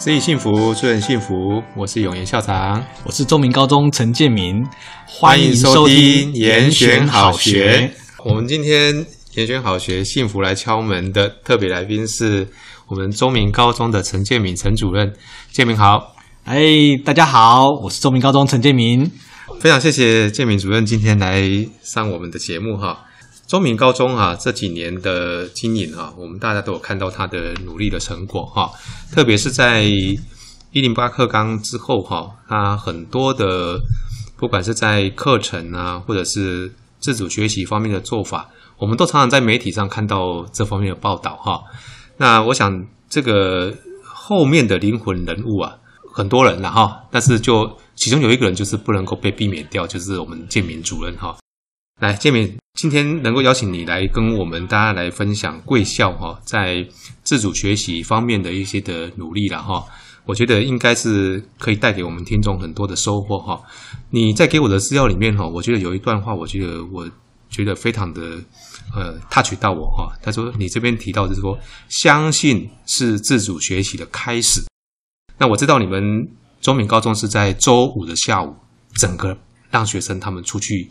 自己幸福，祝人幸福。我是永言校长，我是中明高中陈建民，欢迎收听严选好学。我们今天严选好学幸福来敲门的特别来宾是我们中明高中的陈建民陈主任。建明好，哎，大家好，我是中明高中陈建民。非常谢谢建民主任今天来上我们的节目哈。中明高中啊，这几年的经营啊，我们大家都有看到他的努力的成果哈。特别是在一零八课纲之后哈，他很多的不管是在课程啊，或者是自主学习方面的做法，我们都常常在媒体上看到这方面的报道哈。那我想这个后面的灵魂人物啊，很多人了哈，但是就其中有一个人就是不能够被避免掉，就是我们建民主任哈。来，建民，今天能够邀请你来跟我们大家来分享贵校哈，在自主学习方面的一些的努力了哈，我觉得应该是可以带给我们听众很多的收获哈。你在给我的资料里面哈，我觉得有一段话，我觉得我觉得非常的呃 touch 到我哈。他说你这边提到就是说，相信是自主学习的开始。那我知道你们中明高中是在周五的下午，整个让学生他们出去。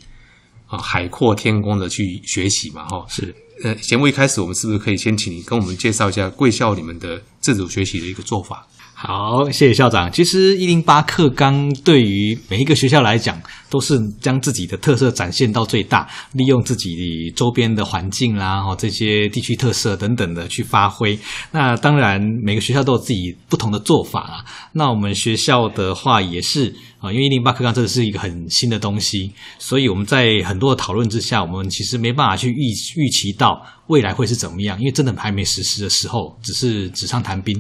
啊，海阔天空的去学习嘛，哈，是。呃，节目一开始，我们是不是可以先请你跟我们介绍一下贵校你们的自主学习的一个做法？好，谢谢校长。其实一零八课纲对于每一个学校来讲，都是将自己的特色展现到最大，利用自己周边的环境啦，哈，这些地区特色等等的去发挥。那当然，每个学校都有自己不同的做法啦。那我们学校的话也是啊，因为一零八课纲这是一个很新的东西，所以我们在很多的讨论之下，我们其实没办法去预预期到未来会是怎么样，因为真的还没实施的时候，只是纸上谈兵。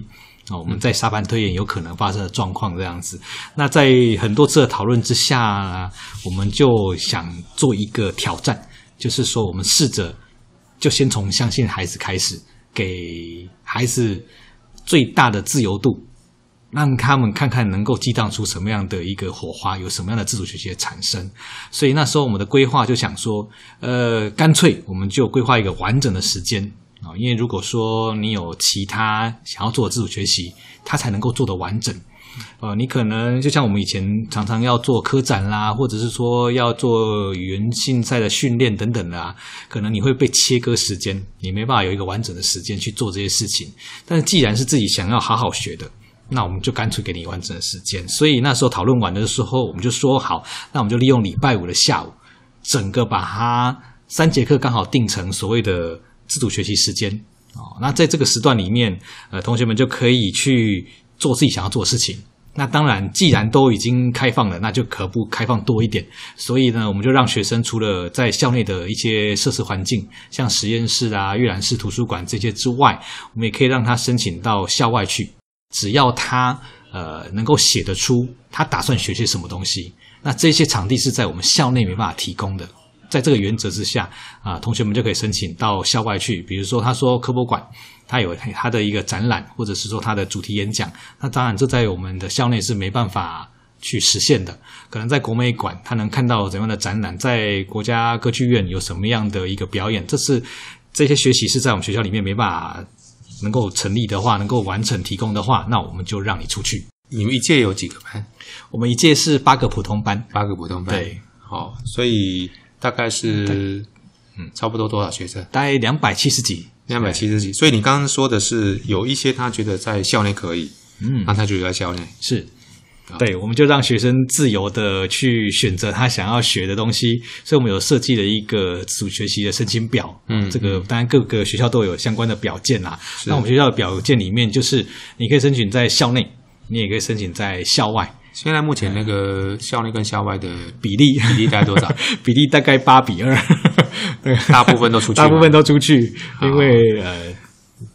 啊，我们在沙盘推演有可能发生的状况这样子。那在很多次的讨论之下，我们就想做一个挑战，就是说，我们试着就先从相信孩子开始，给孩子最大的自由度，让他们看看能够激荡出什么样的一个火花，有什么样的自主学习的产生。所以那时候我们的规划就想说，呃，干脆我们就规划一个完整的时间。啊，因为如果说你有其他想要做的自主学习，它才能够做得完整。呃，你可能就像我们以前常常要做科展啦，或者是说要做语言竞赛的训练等等的啊，可能你会被切割时间，你没办法有一个完整的时间去做这些事情。但是既然是自己想要好好学的，那我们就干脆给你完整的时间。所以那时候讨论完的时候，我们就说好，那我们就利用礼拜五的下午，整个把它三节课刚好定成所谓的。自主学习时间哦，那在这个时段里面，呃，同学们就可以去做自己想要做的事情。那当然，既然都已经开放了，那就可不开放多一点。所以呢，我们就让学生除了在校内的一些设施环境，像实验室啊、阅览室、图书馆这些之外，我们也可以让他申请到校外去。只要他呃能够写得出他打算学些什么东西，那这些场地是在我们校内没办法提供的。在这个原则之下，啊，同学们就可以申请到校外去。比如说，他说科博馆，他有他的一个展览，或者是说他的主题演讲。那当然，这在我们的校内是没办法去实现的。可能在国美馆，他能看到怎样的展览；在国家歌剧院有什么样的一个表演。这是这些学习是在我们学校里面没办法能够成立的话，能够完成提供的话，那我们就让你出去。你们一届有几个班？我们一届是八个普通班，八个普通班。对，好，所以。大概是，嗯，差不多多少学生？大概两百七十几，两百七十几。所以你刚刚说的是有一些他觉得在校内可以，嗯，那他就留在校内。是，对，我们就让学生自由的去选择他想要学的东西。所以我们有设计了一个自主学习的申请表，嗯，这个当然各个学校都有相关的表件啦。那我们学校的表件里面，就是你可以申请在校内，你也可以申请在校外。现在目前那个校内跟校外的比例比例大概多少？比例大概八比二，大部分都出去，大部分都出去，因为呃，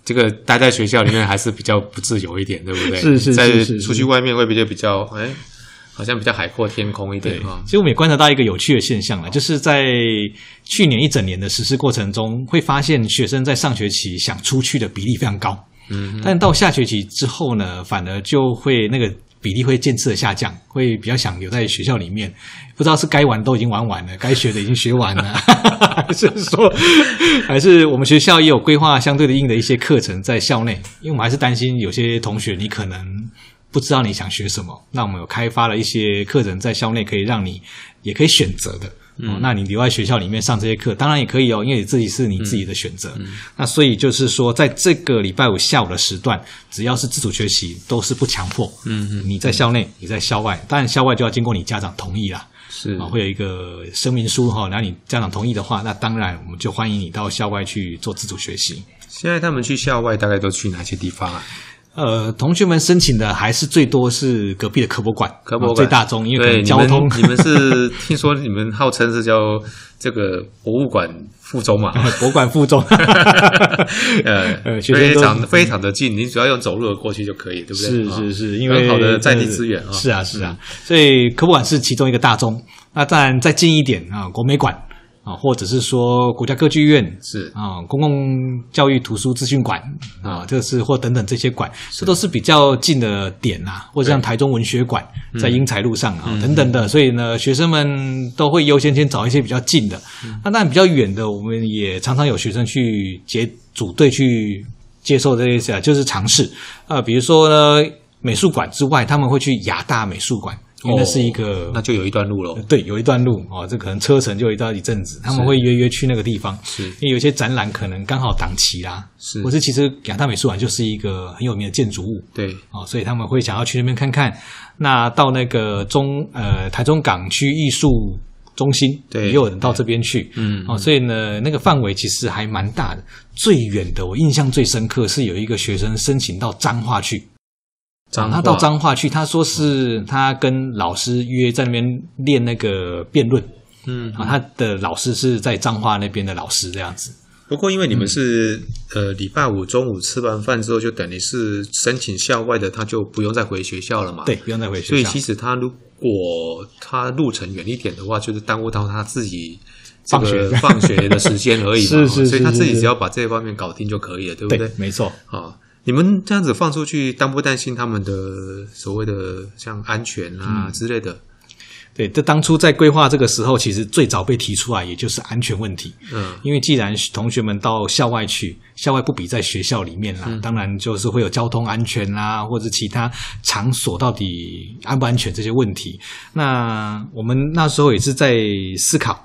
这个待在学校里面还是比较不自由一点，对不对？是是是，是，在出去外面会比较比较，哎，好像比较海阔天空一点啊。其实我们也观察到一个有趣的现象了，就是在去年一整年的实施过程中，会发现学生在上学期想出去的比例非常高，嗯，但到下学期之后呢，反而就会那个。比例会渐次的下降，会比较想留在学校里面。不知道是该玩都已经玩完了，该学的已经学完了，还是说，还是我们学校也有规划相对的硬的一些课程在校内？因为我们还是担心有些同学你可能不知道你想学什么，那我们有开发了一些课程在校内可以让你也可以选择的。嗯、哦，那你留在学校里面上这些课，当然也可以哦，因为你自己是你自己的选择。嗯嗯、那所以就是说，在这个礼拜五下午的时段，只要是自主学习，都是不强迫。嗯嗯，你在校内，你在校外，当然校外就要经过你家长同意啦。是会有一个声明书哈，然后你家长同意的话，那当然我们就欢迎你到校外去做自主学习。现在他们去校外大概都去哪些地方啊？呃，同学们申请的还是最多是隔壁的科博馆，科博馆最大宗，因为交通。你们，是听说你们号称是叫这个博物馆附中嘛？博物馆附中，呃，非常非常的近，你只要用走路的过去就可以，对不对？是是是，因为很好的在地资源啊。是啊是啊，所以科博馆是其中一个大宗。那当然再近一点啊，国美馆。啊，或者是说国家歌剧院是。啊，公共教育图书资讯馆啊，这是或等等这些馆，这都是比较近的点啊，或者像台中文学馆在英才路上啊等等的，所以呢，学生们都会优先先找一些比较近的。那当然比较远的，我们也常常有学生去结组队去接受这些，就是尝试。啊，比如说呢，美术馆之外，他们会去亚大美术馆。因为那是一个、哦，那就有一段路了。对，有一段路哦，这可能车程就一到一阵子。他们会约约去那个地方，是因为有些展览可能刚好档期啦。是，或是其实亚大美术馆就是一个很有名的建筑物。对，哦，所以他们会想要去那边看看。那到那个中呃台中港区艺术中心，对，也有人到这边去。嗯，哦，所以呢，那个范围其实还蛮大的。最远的，我印象最深刻是有一个学生申请到彰化去。他到彰化去，他说是他跟老师约在那边练那个辩论，嗯，啊，他的老师是在彰化那边的老师这样子。不过因为你们是、嗯、呃礼拜五中午吃完饭之后，就等于是申请校外的，他就不用再回学校了嘛。对，不用再回学校。所以其实他如果他路程远一点的话，就是耽误到他自己放学放学的时间而已嘛。是，是，是是是，所以他自己只要把这一方面搞定就可以了，对不对？对，没错。啊。你们这样子放出去，担不担心他们的所谓的像安全啊之类的？嗯、对，这当初在规划这个时候，其实最早被提出来，也就是安全问题。嗯，因为既然同学们到校外去，校外不比在学校里面啦，嗯、当然就是会有交通安全啦，或者其他场所到底安不安全这些问题。那我们那时候也是在思考，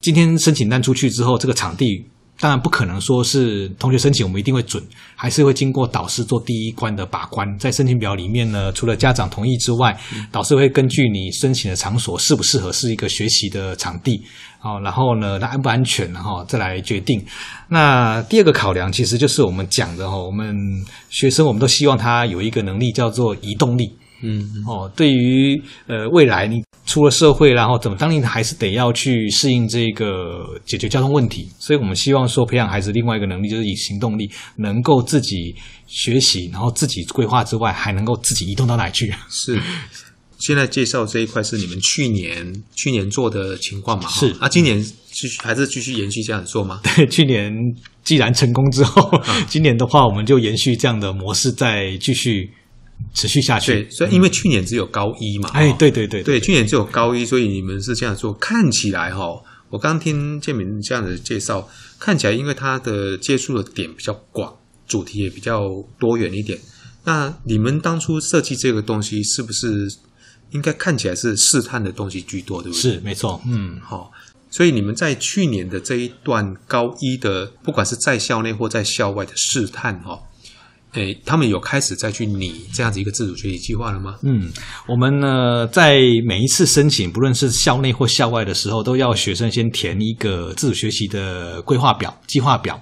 今天申请单出去之后，这个场地。当然不可能说是同学申请我们一定会准，还是会经过导师做第一关的把关。在申请表里面呢，除了家长同意之外，导师会根据你申请的场所适不适合是一个学习的场地，哦，然后呢，它安不安全，然后再来决定。那第二个考量其实就是我们讲的哈，我们学生我们都希望他有一个能力叫做移动力。嗯，哦，对于呃未来你出了社会，然后怎么，当你还是得要去适应这个解决交通问题，所以我们希望说培养孩子另外一个能力，就是以行动力，能够自己学习，然后自己规划之外，还能够自己移动到哪去。是，现在介绍这一块是你们去年去年做的情况嘛？是，啊，今年继续还是继续延续这样做吗？对，去年既然成功之后，嗯、今年的话我们就延续这样的模式，再继续。持续下去，对，所以因为去年只有高一嘛，哎，对对对，对，去年只有高一，所以你们是这样做，看起来哈，我刚听建明这样的介绍，看起来因为他的接触的点比较广，主题也比较多元一点，那你们当初设计这个东西，是不是应该看起来是试探的东西居多，对不对？是，没错，嗯，好，所以你们在去年的这一段高一的，不管是在校内或在校外的试探，哈。诶，他们有开始再去拟这样子一个自主学习计划了吗？嗯，我们呢，在每一次申请，不论是校内或校外的时候，都要学生先填一个自主学习的规划表、计划表。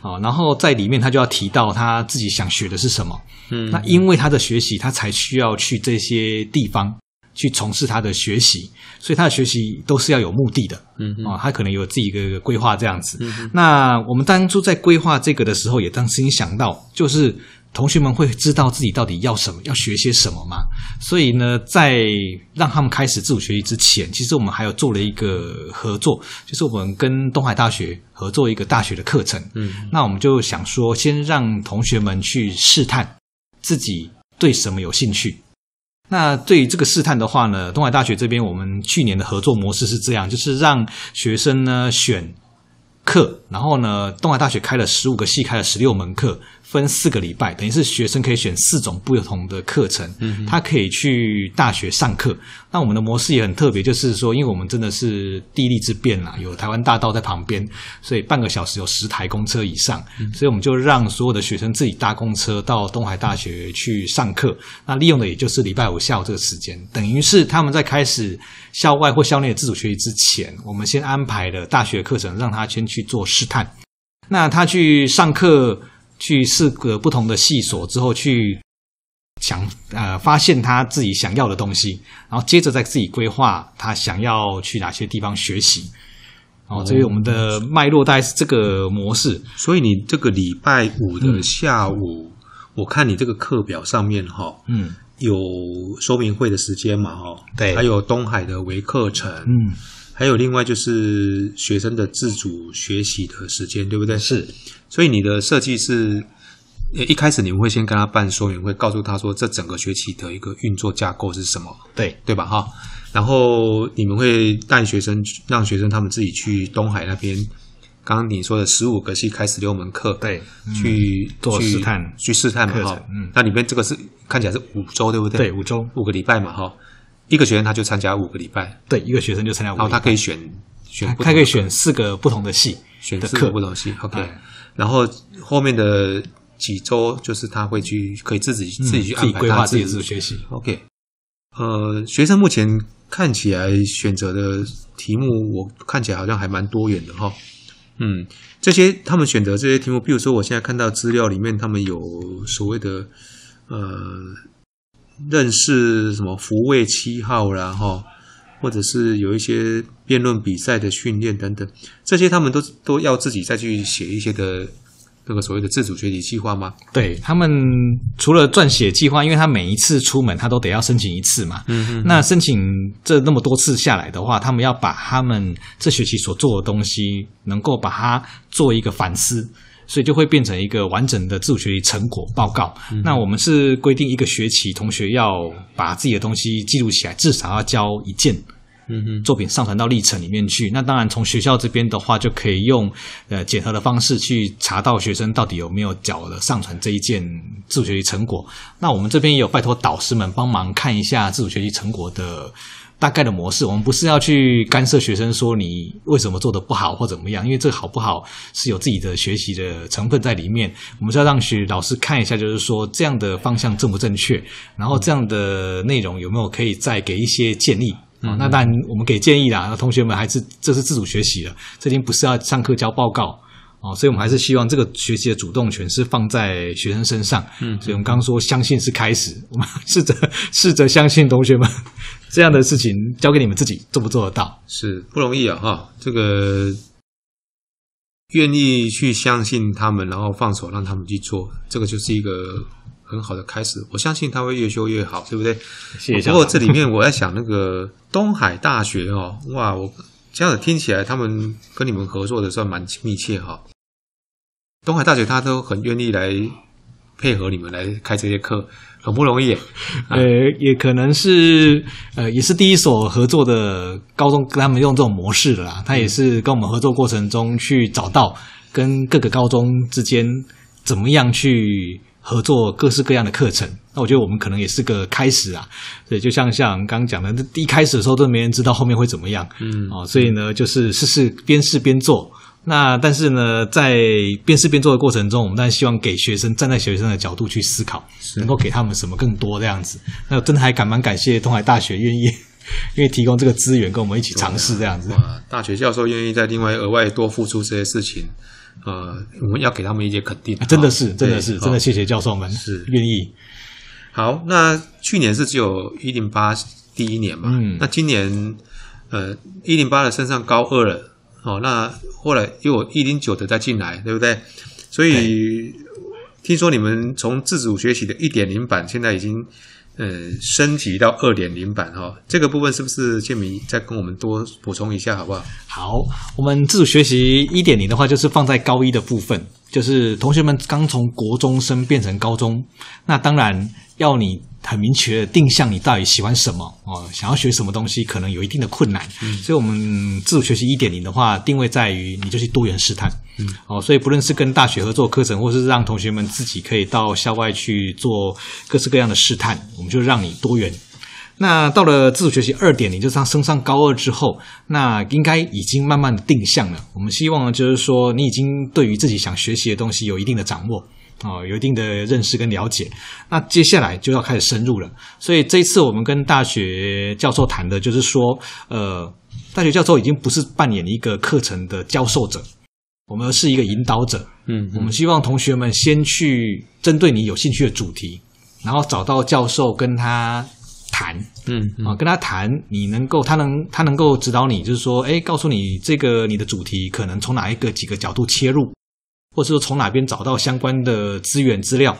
啊，然后在里面他就要提到他自己想学的是什么。嗯，那因为他的学习，他才需要去这些地方去从事他的学习，所以他的学习都是要有目的的。嗯哼，啊，他可能有自己一个规划这样子。嗯，那我们当初在规划这个的时候，也当时想到就是。同学们会知道自己到底要什么，要学些什么吗？所以呢，在让他们开始自主学习之前，其实我们还有做了一个合作，就是我们跟东海大学合作一个大学的课程。嗯，那我们就想说，先让同学们去试探自己对什么有兴趣。那对于这个试探的话呢，东海大学这边我们去年的合作模式是这样，就是让学生呢选课，然后呢，东海大学开了十五个系，开了十六门课。分四个礼拜，等于是学生可以选四种不同的课程，嗯，他可以去大学上课。那我们的模式也很特别，就是说，因为我们真的是地利之便啦，有台湾大道在旁边，所以半个小时有十台公车以上，嗯，所以我们就让所有的学生自己搭公车到东海大学去上课。那利用的也就是礼拜五下午这个时间，等于是他们在开始校外或校内的自主学习之前，我们先安排了大学课程，让他先去做试探。那他去上课。去四个不同的系所之后，去想呃发现他自己想要的东西，然后接着再自己规划他想要去哪些地方学习。哦，所以我们的脉络大概是这个模式。所以你这个礼拜五的下午，嗯、我看你这个课表上面哈，嗯，有说明会的时间嘛，哈，对，还有东海的微课程，嗯，还有另外就是学生的自主学习的时间，对不对？是。所以你的设计是，一开始你们会先跟他办说明会，告诉他说这整个学期的一个运作架构是什么，对对吧？哈，然后你们会带学生，让学生他们自己去东海那边，刚刚你说的十五个系开十六门课，对，去做试探，去试探嘛，哈，嗯，那里面这个是看起来是五周，对不对？对，五周五个礼拜嘛，哈，一个学生他就参加五个礼拜，对，一个学生就参加五个礼拜，然后他可以选选，他可以选四个不同的系，选四个不同的系，OK。然后后面的几周就是他会去可以自己自己去安排规划自己的学习。OK，呃，学生目前看起来选择的题目，我看起来好像还蛮多元的哈。嗯，这些他们选择这些题目，比如说我现在看到资料里面，他们有所谓的呃认识什么福卫七号啦哈。或者是有一些辩论比赛的训练等等，这些他们都都要自己再去写一些的那个所谓的自主学习计划吗？对，他们除了撰写计划，因为他每一次出门他都得要申请一次嘛。嗯嗯。那申请这那么多次下来的话，他们要把他们这学期所做的东西，能够把它做一个反思，所以就会变成一个完整的自主学习成果报告。嗯。那我们是规定一个学期同学要把自己的东西记录起来，至少要交一件。嗯哼，作品上传到历程里面去。那当然，从学校这边的话，就可以用呃检核的方式去查到学生到底有没有缴了上传这一件自主学习成果。那我们这边也有拜托导师们帮忙看一下自主学习成果的大概的模式。我们不是要去干涉学生说你为什么做得不好或怎么样，因为这好不好是有自己的学习的成分在里面。我们是要让学老师看一下，就是说这样的方向正不正确，然后这样的内容有没有可以再给一些建议。哦，那当然，我们给建议啦。那同学们还是这是自主学习了，这已经不是要上课交报告哦，所以我们还是希望这个学习的主动权是放在学生身上。嗯，所以我们刚刚说相信是开始，我们试着试着相信同学们这样的事情交给你们自己做不做得到？是不容易啊！哈，这个愿意去相信他们，然后放手让他们去做，这个就是一个。很好的开始，我相信他会越修越好，对不对？谢谢。不过这里面我在想，那个东海大学哦，哇，我这样子听起来，他们跟你们合作的算蛮密切哈。东海大学他都很愿意来配合你们来开这些课，很不容易。呃，也可能是呃，也是第一所合作的高中跟他们用这种模式的啦。他也是跟我们合作过程中去找到跟各个高中之间怎么样去。合作各式各样的课程，那我觉得我们可能也是个开始啊。所以就像像刚刚讲的，一开始的时候都没人知道后面会怎么样，嗯，哦，所以呢，就是试试边试边做。那但是呢，在边试边做的过程中，我们当然希望给学生站在学生的角度去思考，能够给他们什么更多这样子。那真的还感蛮感谢东海大学愿意 愿意提供这个资源跟我们一起尝试这样子。哇，大学教授愿意在另外额外多付出这些事情。呃，我们要给他们一些肯定，真的是，真的是，真的谢谢教授们是愿意。好，那去年是只有一零八第一年嘛，嗯，那今年呃一零八的升上高二了，哦，那后来又有一零九的再进来，对不对？所以听说你们从自主学习的一点零版，现在已经。呃，升级到二点零版哈，这个部分是不是建明再跟我们多补充一下，好不好？好，我们自主学习一点零的话，就是放在高一的部分就是同学们刚从国中升变成高中，那当然要你很明确的定向，你到底喜欢什么哦，想要学什么东西，可能有一定的困难。嗯，所以，我们自主学习一点零的话，定位在于你就去多元试探。嗯，哦，所以不论是跟大学合作课程，或是让同学们自己可以到校外去做各式各样的试探，我们就让你多元。那到了自主学习二点零，就是他升上高二之后，那应该已经慢慢的定向了。我们希望就是说，你已经对于自己想学习的东西有一定的掌握，啊，有一定的认识跟了解。那接下来就要开始深入了。所以这一次我们跟大学教授谈的就是说，呃，大学教授已经不是扮演一个课程的教授者，我们是一个引导者。嗯，我们希望同学们先去针对你有兴趣的主题，然后找到教授跟他。谈，嗯啊，跟他谈，你能够，他能，他能够指导你，就是说，哎，告诉你这个你的主题可能从哪一个几个角度切入，或者说从哪边找到相关的资源资料，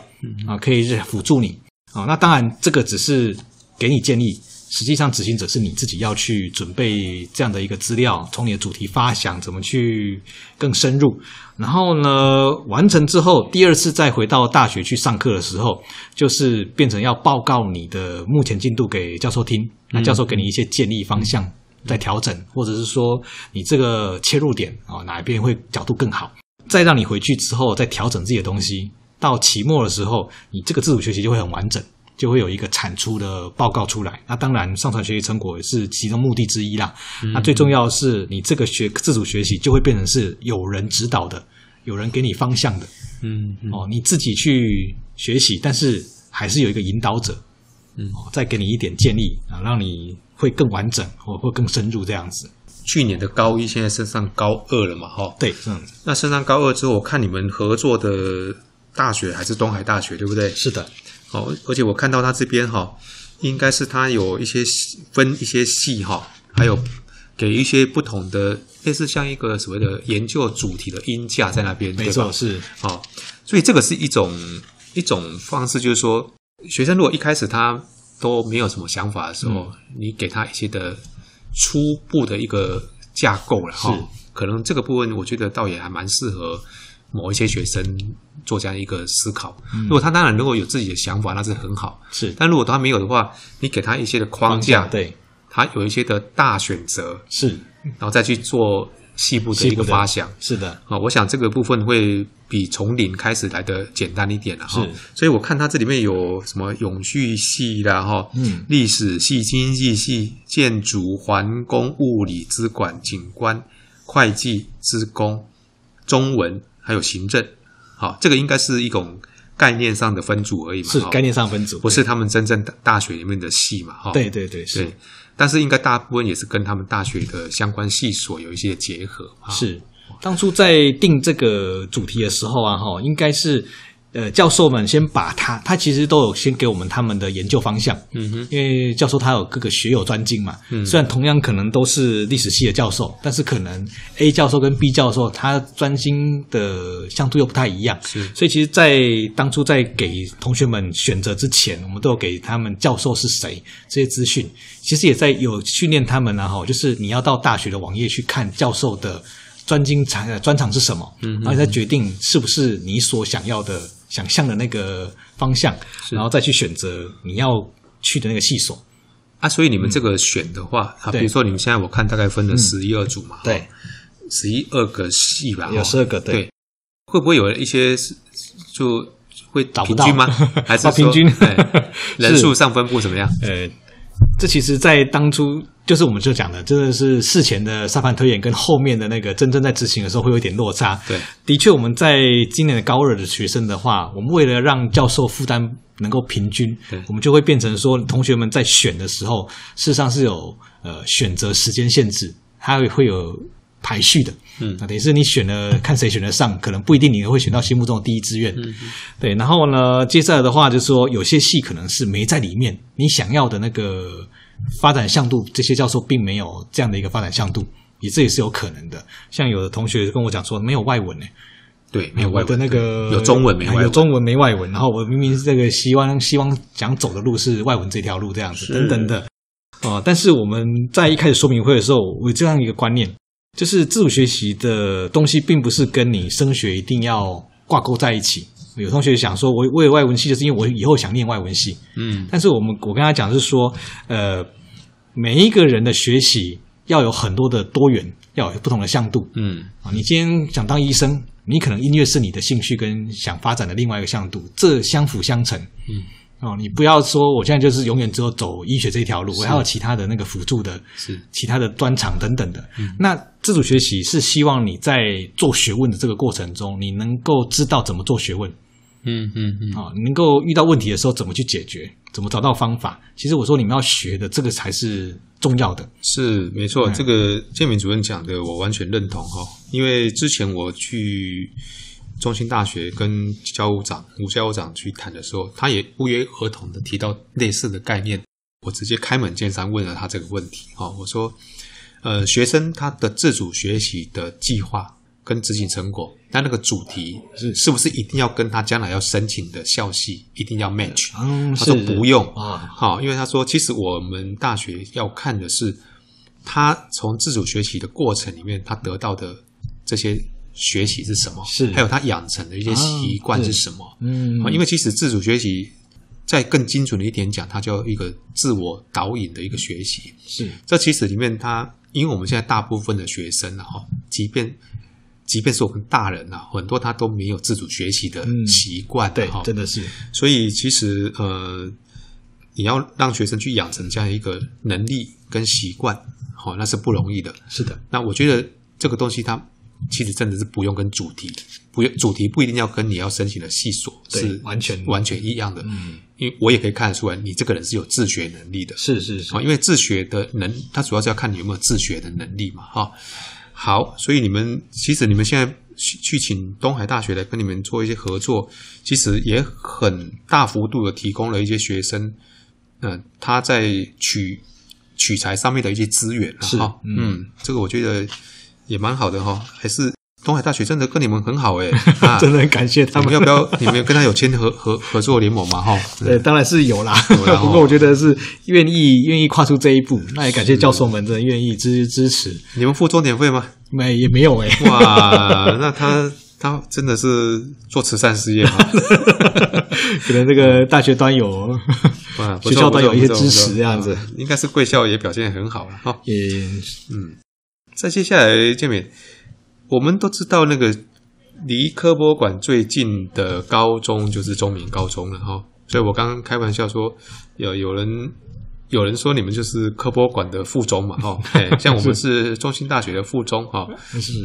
啊，可以辅助你啊。那当然，这个只是给你建议。实际上，执行者是你自己要去准备这样的一个资料，从你的主题发想，怎么去更深入。然后呢，完成之后，第二次再回到大学去上课的时候，就是变成要报告你的目前进度给教授听，那教授给你一些建议方向，再调整，或者是说你这个切入点啊，哪一边会角度更好，再让你回去之后再调整自己的东西。到期末的时候，你这个自主学习就会很完整。就会有一个产出的报告出来。那当然，上传学习成果也是其中目的之一啦。嗯、那最重要的是，你这个学自主学习就会变成是有人指导的，有人给你方向的。嗯，嗯哦，你自己去学习，但是还是有一个引导者，嗯，哦，再给你一点建议啊，让你会更完整或或更深入这样子。去年的高一现在升上高二了嘛？哈，对，嗯。那升上高二之后，我看你们合作的大学还是东海大学，对不对？是的。哦，而且我看到他这边哈，应该是他有一些分一些系哈，还有给一些不同的类似像一个所谓的研究主题的音架在那边，没错，是哦，所以这个是一种一种方式，就是说学生如果一开始他都没有什么想法的时候，嗯、你给他一些的初步的一个架构了哈，可能这个部分我觉得倒也还蛮适合。某一些学生做这样一个思考，嗯、如果他当然如果有自己的想法，那是很好。是，但如果他没有的话，你给他一些的框架，框架对，他有一些的大选择，是，然后再去做细部的一个发想。是的，啊，我想这个部分会比从零开始来的简单一点了哈。所以我看它这里面有什么永续系啦，哈，嗯，历史系、经济系、建筑、环工、物理、资管、景观、会计、资工、中文。还有行政，好，这个应该是一种概念上的分组而已嘛，是概念上分组，不是他们真正大学里面的系嘛，哈，对对对，是，但是应该大部分也是跟他们大学的相关系所有一些结合，是，当初在定这个主题的时候啊，哈，应该是。呃，教授们先把他，他其实都有先给我们他们的研究方向，嗯哼，因为教授他有各个学有专精嘛，嗯，虽然同样可能都是历史系的教授，但是可能 A 教授跟 B 教授他专精的向度又不太一样，是，所以其实，在当初在给同学们选择之前，我们都有给他们教授是谁这些资讯，其实也在有训练他们啊，哈，就是你要到大学的网页去看教授的专精长专长是什么，嗯哼，然后再决定是不是你所想要的。想象的那个方向，然后再去选择你要去的那个系所啊。所以你们这个选的话，嗯、啊，比如说你们现在我看大概分了十一二组嘛，对，十一二个系吧，有十二个，对，对。会不会有一些就会平均吗？还是 平均？人数上分布怎么样？呃。这其实，在当初就是我们就讲的，真的是事前的沙盘推演跟后面的那个真正在执行的时候会有一点落差。对，的确，我们在今年的高二的学生的话，我们为了让教授负担能够平均，我们就会变成说，同学们在选的时候，事实上是有呃选择时间限制，它会会有。排序的，嗯，那等于是你选了，看谁选得上，可能不一定你会选到心目中的第一志愿，嗯，对。然后呢，接下来的话就是说，有些戏可能是没在里面，你想要的那个发展向度，这些教授并没有这样的一个发展向度，也这也是有可能的。像有的同学跟我讲说，没有外文呢，对，没有外文的那个有中文没外文，有中文没外文，然后我明明是这个希望希望想走的路是外文这条路这样子，等等的，啊，但是我们在一开始说明会的时候，我有这样一个观念。就是自主学习的东西，并不是跟你升学一定要挂钩在一起。有同学想说，我我有外文系，就是因为我以后想念外文系。嗯，但是我们我跟他讲是说，呃，每一个人的学习要有很多的多元，要有不同的向度。嗯啊，你今天想当医生，你可能音乐是你的兴趣跟想发展的另外一个向度，这相辅相成。嗯。哦，你不要说我现在就是永远只有走医学这一条路，我还有其他的那个辅助的，是其他的专长等等的。嗯，那自主学习是希望你在做学问的这个过程中，你能够知道怎么做学问。嗯嗯嗯，啊、哦，能够遇到问题的时候怎么去解决，怎么找到方法。其实我说你们要学的这个才是重要的。是没错，嗯、这个建明主任讲的我完全认同哈、哦，因为之前我去。中兴大学跟教务长吴教务长去谈的时候，他也不约而同的提到类似的概念。我直接开门见山问了他这个问题，哈，我说，呃，学生他的自主学习的计划跟执行成果，他那个主题是是不是一定要跟他将来要申请的校系一定要 match？嗯，他说不用啊，好，因为他说其实我们大学要看的是他从自主学习的过程里面他得到的这些。学习是什么？是，还有他养成的一些习惯是什么？啊、嗯，因为其实自主学习，再更精准的一点讲，它叫一个自我导引的一个学习。是，这其实里面它，因为我们现在大部分的学生啊，哈，即便即便是我们大人啊，很多他都没有自主学习的习惯，嗯、对，真的是。所以其实呃，你要让学生去养成这样一个能力跟习惯，好，那是不容易的。是的，那我觉得这个东西它。其实真的是不用跟主题，不用主题不一定要跟你要申请的系所是完全完全一样的。嗯，因为我也可以看得出来，你这个人是有自学能力的。是是是，因为自学的能，它主要是要看你有没有自学的能力嘛。哈，好，所以你们其实你们现在去请东海大学来跟你们做一些合作，其实也很大幅度的提供了一些学生，嗯、呃，他在取取材上面的一些资源。是，嗯，嗯，这个我觉得。也蛮好的哈，还是东海大学真的跟你们很好诶、啊、真的很感谢他们。要不要？你们跟他有签合合合作联盟嘛？哈，对，当然是有啦。不过我觉得是愿意愿意跨出这一步，那也感谢教授们真的愿意支支持。你们付钟点费吗？没，也没有诶哇，那他他真的是做慈善事业吗？可能这个大学端有，学校端有一些支持这样子。应该是贵校也表现很好了哈。也嗯。再接下来，建民，我们都知道那个离科博馆最近的高中就是中明高中了哈，所以我刚刚开玩笑说，有有人有人说你们就是科博馆的附中嘛哈，像我们是中兴大学的附中哈，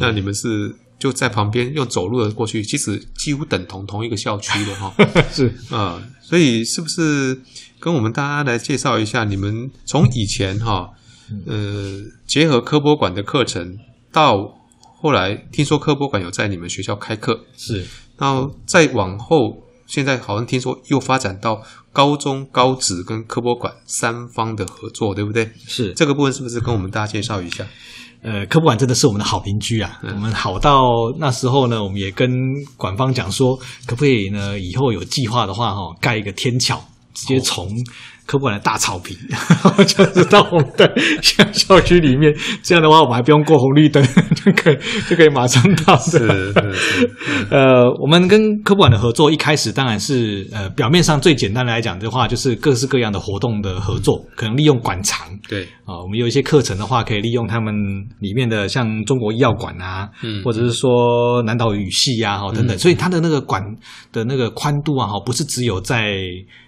那你们是就在旁边用走路的过去，其实几乎等同同一个校区的哈，是。啊，所以是不是跟我们大家来介绍一下，你们从以前哈？呃，结合科博馆的课程，到后来听说科博馆有在你们学校开课，是，然后再往后，现在好像听说又发展到高中、高职跟科博馆三方的合作，对不对？是，这个部分是不是跟我们大家介绍一下？呃，科博馆真的是我们的好邻居啊，嗯、我们好到那时候呢，我们也跟馆方讲说，可不可以呢？以后有计划的话，哈，盖一个天桥，直接从。博馆的大草坪，然 后就是到我们的校校区里面。这样的话，我们还不用过红绿灯，就可以就可以马上到。是是是。呃，我们跟科博馆的合作，一开始当然是呃，表面上最简单的来讲的话，就是各式各样的活动的合作，可能利用馆藏。对啊、呃，我们有一些课程的话，可以利用他们里面的像中国医药馆啊，嗯，或者是说南岛语系啊，哈等等。所以它的那个馆的那个宽度啊，哈，不是只有在。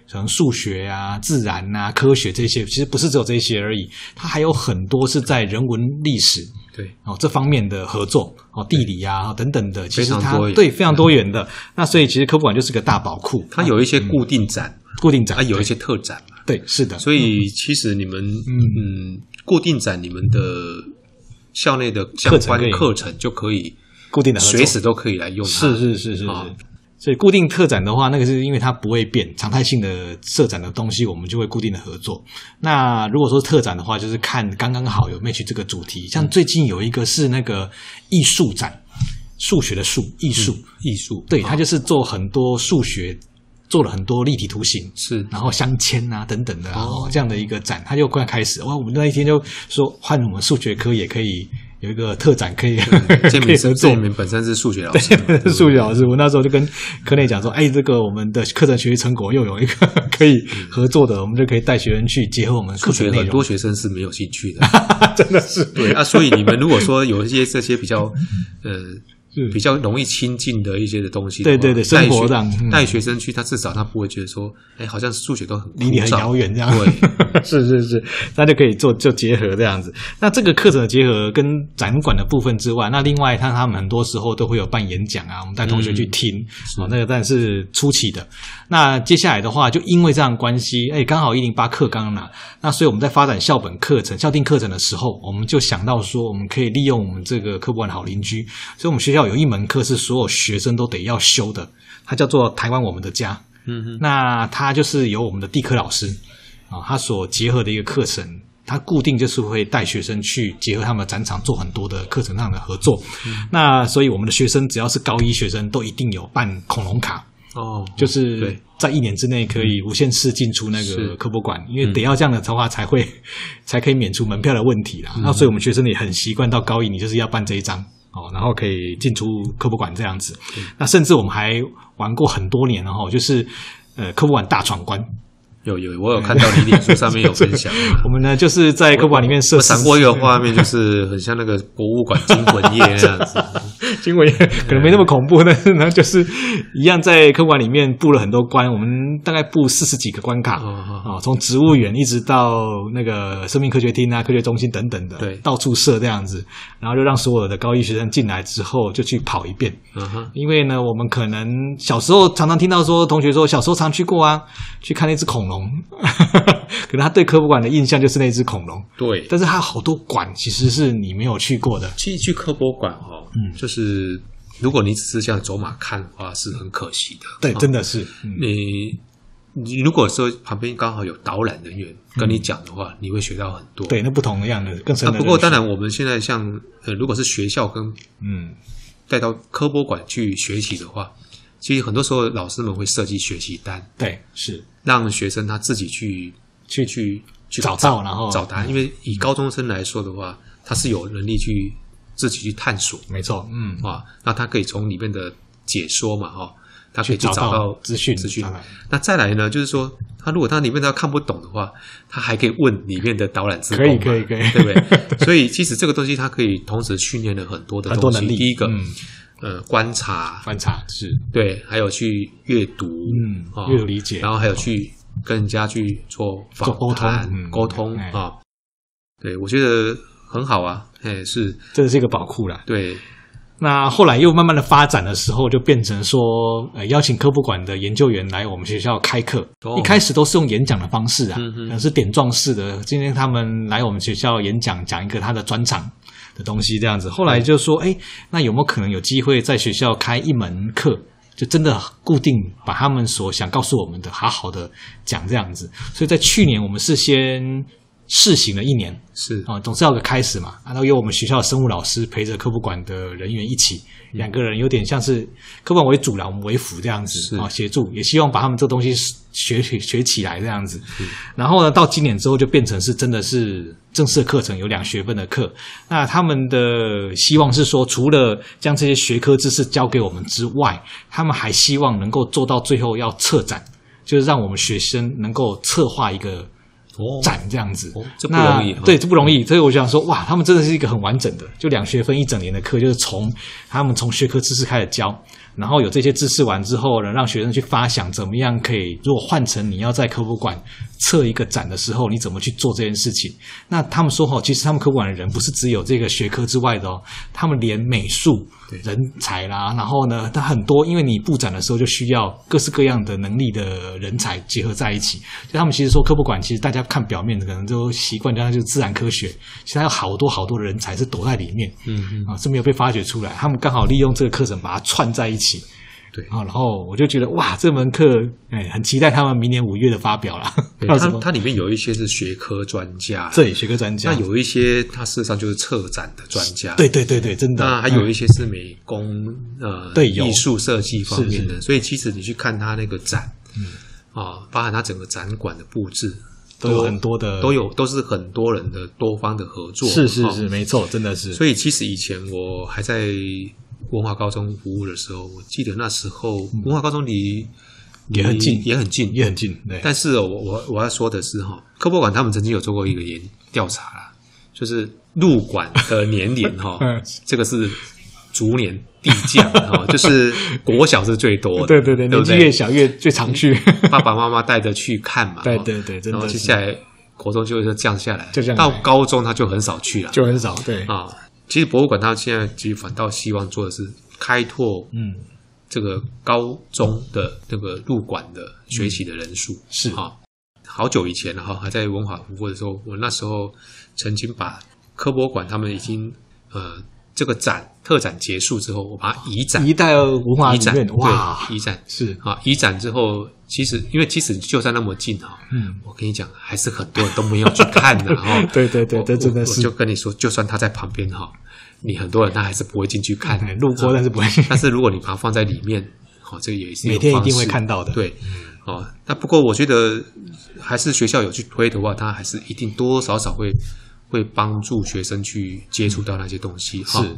像数学啊、自然啊、科学这些，其实不是只有这些而已，它还有很多是在人文历史对哦这方面的合作哦，地理啊等等的，其实它非对非常多元的。那所以其实科博馆就是个大宝库，它有一些固定展，嗯、固定展，它有一些特展嘛。对，是的。所以其实你们嗯，嗯固定展，你们的校内的相关课程就可以固定的，随时都可以来用它。是是是是是。哦所以固定特展的话，那个是因为它不会变，常态性的设展的东西，我们就会固定的合作。那如果说特展的话，就是看刚刚好有 match 这个主题。像最近有一个是那个艺术展，数学的数，艺术，嗯、艺术，对，它就是做很多数学，做了很多立体图形，是，然后镶嵌啊等等的，然后这样的一个展，它就快开始。哇，我们那一天就说换我们数学科也可以。有一个特展可以建明是建明本身是数学老师，对，数学老师。我那时候就跟科内讲说，哎，这个我们的课程学习成果又有一个 可以合作的，我们就可以带学生去结合我们数学。很多学生是没有兴趣的，真的是对啊。所以你们如果说有一些这些比较呃。比较容易亲近的一些的东西的，对对对，生活上带学生去，他至少他不会觉得说，哎，好像数学都很离你很遥远这样。对，是是是，那就可以做就结合这样子。那这个课程的结合跟展馆的部分之外，那另外他他们很多时候都会有办演讲啊，我们带同学去听，哦，那个但是初期的。那接下来的话，就因为这样关系，哎，刚好一零八课纲呢，那所以我们在发展校本课程、校定课程的时候，我们就想到说，我们可以利用我们这个科博馆的好邻居，所以我们学校。有一门课是所有学生都得要修的，它叫做《台湾我们的家》。嗯哼，那它就是由我们的地科老师啊，他所结合的一个课程，他固定就是会带学生去结合他们的展场做很多的课程上的合作。嗯、那所以我们的学生只要是高一学生，都一定有办恐龙卡哦，就是在一年之内可以无限次进出那个科博馆，因为得要这样的话才会、嗯、才可以免除门票的问题啦。嗯、那所以我们学生也很习惯到高一，你就是要办这一张。哦，然后可以进出科博馆这样子，那甚至我们还玩过很多年了哈，就是呃科博馆大闯关。有有，我有看到你脸书上面有分享。我们呢，就是在科博馆里面设。我想过一个画面，就是很像那个博物馆惊魂夜那样子。惊魂夜可能没那么恐怖，但是呢，就是一样在科博馆里面布了很多关，我们大概布四十几个关卡啊，从植物园一直到那个生命科学厅啊、科学中心等等的，对，到处设这样子，然后就让所有的高一学生进来之后就去跑一遍。嗯哼，因为呢，我们可能小时候常常听到说，同学说小时候常去过啊，去看那只恐龙。可能他对科博馆的印象就是那只恐龙，对。但是他好多馆其实是你没有去过的。其实去科博馆哦，嗯，就是如果你只是这样走马看的话，是很可惜的。对，真的是。你你如果说旁边刚好有导览人员跟你讲的话，你会学到很多。对，那不同的样的更深的。不过当然，我们现在像呃，如果是学校跟嗯带到科博馆去学习的话。其实很多时候，老师们会设计学习单，对，是让学生他自己去去去去找到，然后找答案。因为以高中生来说的话，他是有能力去自己去探索，没错，嗯啊，那他可以从里面的解说嘛，哈，他可以去找到资讯资讯。那再来呢，就是说，他如果他里面他看不懂的话，他还可以问里面的导览志工，可以可以可以，对不对？所以其实这个东西它可以同时训练了很多的东西。第一个，呃，观察，观察是对，还有去阅读，嗯，阅读理解，然后还有去跟人家去做访谈、沟通啊。对，我觉得很好啊，哎，是，这是一个宝库啦。对，那后来又慢慢的发展的时候，就变成说，呃，邀请科博馆的研究员来我们学校开课。一开始都是用演讲的方式啊，可能是点状式的。今天他们来我们学校演讲，讲一个他的专长。的东西这样子，后来就说，哎，那有没有可能有机会在学校开一门课，就真的固定把他们所想告诉我们的好好的讲这样子？所以在去年我们是先试行了一年，是啊，总是要个开始嘛。然后由我们学校的生物老师陪着科普馆的人员一起，两个人有点像是科普馆为主了，我们为辅这样子啊，协助，也希望把他们这东西学学起来这样子。然后呢，到今年之后就变成是真的是。正式的课程有两学分的课，那他们的希望是说，除了将这些学科知识教给我们之外，他们还希望能够做到最后要策展，就是让我们学生能够策划一个展这样子。哦哦、这不容易，对，这不容易。所以我想说，哇，他们真的是一个很完整的，就两学分一整年的课，就是从他们从学科知识开始教。然后有这些知识完之后呢，让学生去发想怎么样可以，如果换成你要在科博馆测一个展的时候，你怎么去做这件事情？那他们说哈，其实他们科博馆的人不是只有这个学科之外的哦，他们连美术人才啦，然后呢，他很多，因为你布展的时候就需要各式各样的能力的人才结合在一起。就他们其实说科普馆，其实大家看表面可能都习惯叫它就是自然科学，其实还有好多好多的人才是躲在里面，嗯嗯啊是没有被发掘出来。他们刚好利用这个课程把它串在一起。对啊，然后我就觉得哇，这门课哎，很期待他们明年五月的发表啦。它它里面有一些是学科专家，对，学科专家。那有一些它事实上就是策展的专家，对对对对，真的。那还有一些是美工呃，对，艺术设计方面的。所以其实你去看他那个展，嗯啊，包含他整个展馆的布置，都有很多的，都有都是很多人的多方的合作。是是是，没错，真的是。所以其实以前我还在文化高中服务的时候，我记得那时候文化高中离也很近，也很近，也很近。对。但是我我我要说的是哈，科博馆他们曾经有做过一个研调查啦，就是入馆的年龄哈，这个是逐年递降哈，就是国小是最多的，对对对，年纪越小越最常去，爸爸妈妈带着去看嘛，对对对，然后接下来国中就会降下来，就这样，到高中他就很少去了，就很少，对。啊。其实博物馆它现在其实反倒希望做的是开拓，嗯，这个高中的那个入馆的学习的人数、嗯、是。啊。好久以前了哈，还在文化服务的时候，我那时候曾经把科博馆他们已经呃这个展特展结束之后，我把它移展。移到文化里面，哇，移展。是。啊，移展之后，其实因为即使就算那么近哈，嗯，我跟你讲，还是很多人都没有去看的哈。对对对，这真的是，我就跟你说，就算他在旁边哈，你很多人他还是不会进去看，路过但是不会。但是如果你把它放在里面，好，这个也是每天一定会看到的。对，哦，那不过我觉得还是学校有去推的话，他还是一定多多少少会会帮助学生去接触到那些东西哈。是。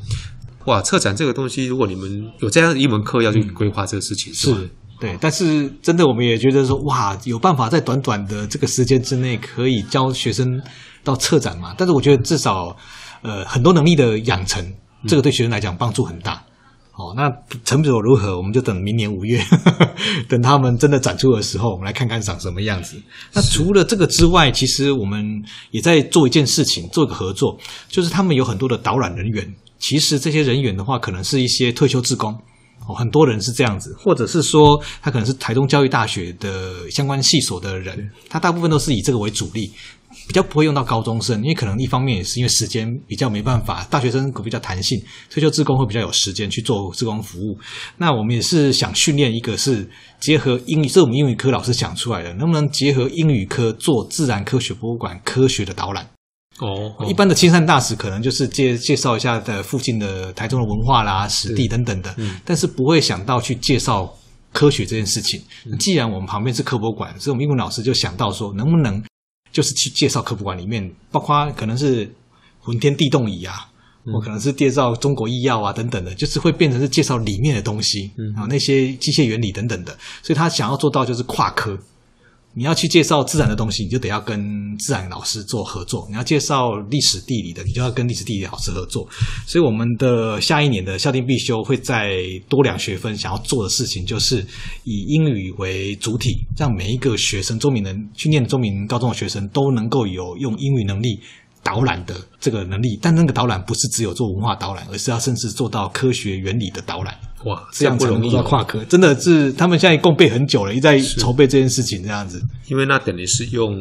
哇，策展这个东西，如果你们有这样一门课要去规划这个事情？是，对。但是真的，我们也觉得说，哇，有办法在短短的这个时间之内可以教学生到策展嘛？但是我觉得至少，呃，很多能力的养成，这个对学生来讲帮助很大。好、哦，那成果如何，我们就等明年五月，等他们真的展出的时候，我们来看看长什么样子。那除了这个之外，其实我们也在做一件事情，做一个合作，就是他们有很多的导览人员。其实这些人员的话，可能是一些退休职工，哦，很多人是这样子，或者是说他可能是台中教育大学的相关系所的人，他大部分都是以这个为主力，比较不会用到高中生，因为可能一方面也是因为时间比较没办法，大学生比较弹性，退休职工会比较有时间去做志工服务。那我们也是想训练一个是结合英语，这是我们英语科老师想出来的，能不能结合英语科做自然科学博物馆科学的导览？哦，一般的亲善大使可能就是介介绍一下的附近的台中的文化啦、史地等等的，嗯，但是不会想到去介绍科学这件事情。嗯，既然我们旁边是科博馆，所以我们英文老师就想到说，能不能就是去介绍科博馆里面，包括可能是浑天地动仪啊，或可能是介绍中国医药啊等等的，就是会变成是介绍里面的东西，嗯，啊那些机械原理等等的，所以他想要做到就是跨科。你要去介绍自然的东西，你就得要跟自然老师做合作；你要介绍历史地理的，你就要跟历史地理老师合作。所以，我们的下一年的校定必修会再多两学分，想要做的事情就是以英语为主体，让每一个学生，中民人去念中民高中的学生都能够有用英语能力导览的这个能力。但那个导览不是只有做文化导览，而是要甚至做到科学原理的导览。哇，这样才能够跨科，真的是他们现在共备很久了，一直在筹备这件事情，这样子。因为那等于是用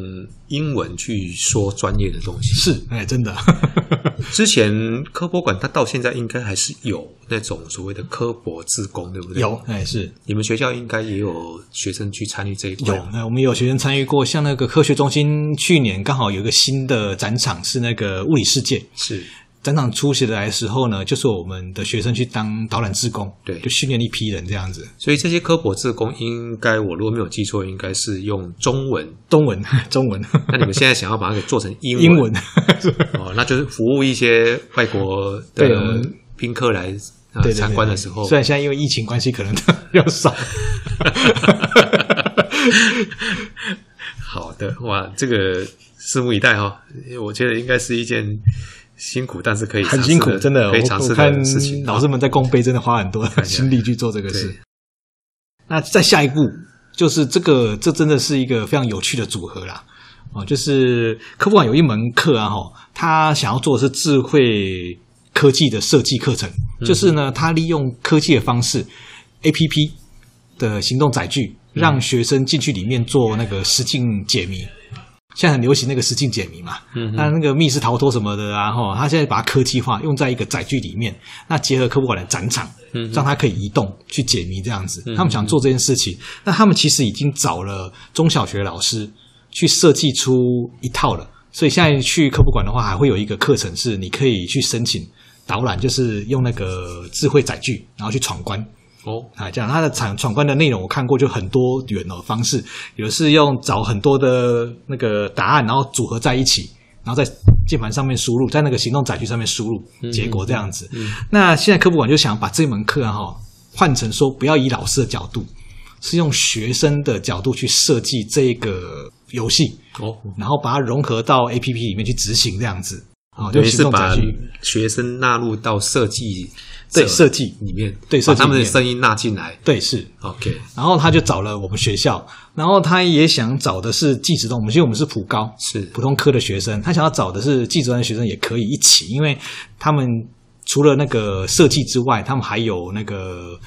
英文去说专业的东西，是，哎，真的。之前科博馆它到现在应该还是有那种所谓的科博自工，对不对？有，哎，是。你们学校应该也有学生去参与这一块。有，那我们有学生参与过，像那个科学中心去年刚好有一个新的展场，是那个物理世界，是。展场出席的来的时候呢，就是我们的学生去当导览志工，对，就训练一批人这样子。所以这些科普志工，应该我如果没有记错，应该是用中文，中文，中文。那你们现在想要把它给做成英文，英文哦，那就是服务一些外国的宾客来参观的时候。虽然现在因为疫情关系，可能比较少。好的，哇，这个拭目以待哈。我觉得应该是一件。辛苦，但是可以很辛苦，真的。可以尝试的事情。老师们在共备，真的花很多心力去做这个事。那再下一步，就是这个，这真的是一个非常有趣的组合啦。哦，就是科博馆有一门课啊，哈，他想要做的是智慧科技的设计课程。就是呢，他利用科技的方式，APP 的行动载具，让学生进去里面做那个实境解谜。现在很流行那个实境解谜嘛，嗯，那那个密室逃脱什么的啊，哈，他现在把它科技化，用在一个载具里面，那结合科博馆的展场，嗯，让它可以移动去解谜这样子。他们想做这件事情，那他们其实已经找了中小学老师去设计出一套了，所以现在去科博馆的话，还会有一个课程是你可以去申请导览，就是用那个智慧载具，然后去闯关。哦，啊，这样他的闯闯关的内容我看过，就很多元的方式，有的是用找很多的那个答案，然后组合在一起，然后在键盘上面输入，在那个行动载具上面输入结果这样子。嗯嗯嗯、那现在科普馆就想把这门课哈、啊、换成说，不要以老师的角度，是用学生的角度去设计这个游戏哦，然后把它融合到 APP 里面去执行这样子。哦，就是把学生纳入到设计。对设计。里面，对设计他们的声音纳进来，对是。OK。然后他就找了我们学校，然后他也想找的是技职端，我们因为我们是普高，是。普通科的学生，他想要找的是技职端的学生也可以一起，因为他们除了那个设计之外，他们还有那个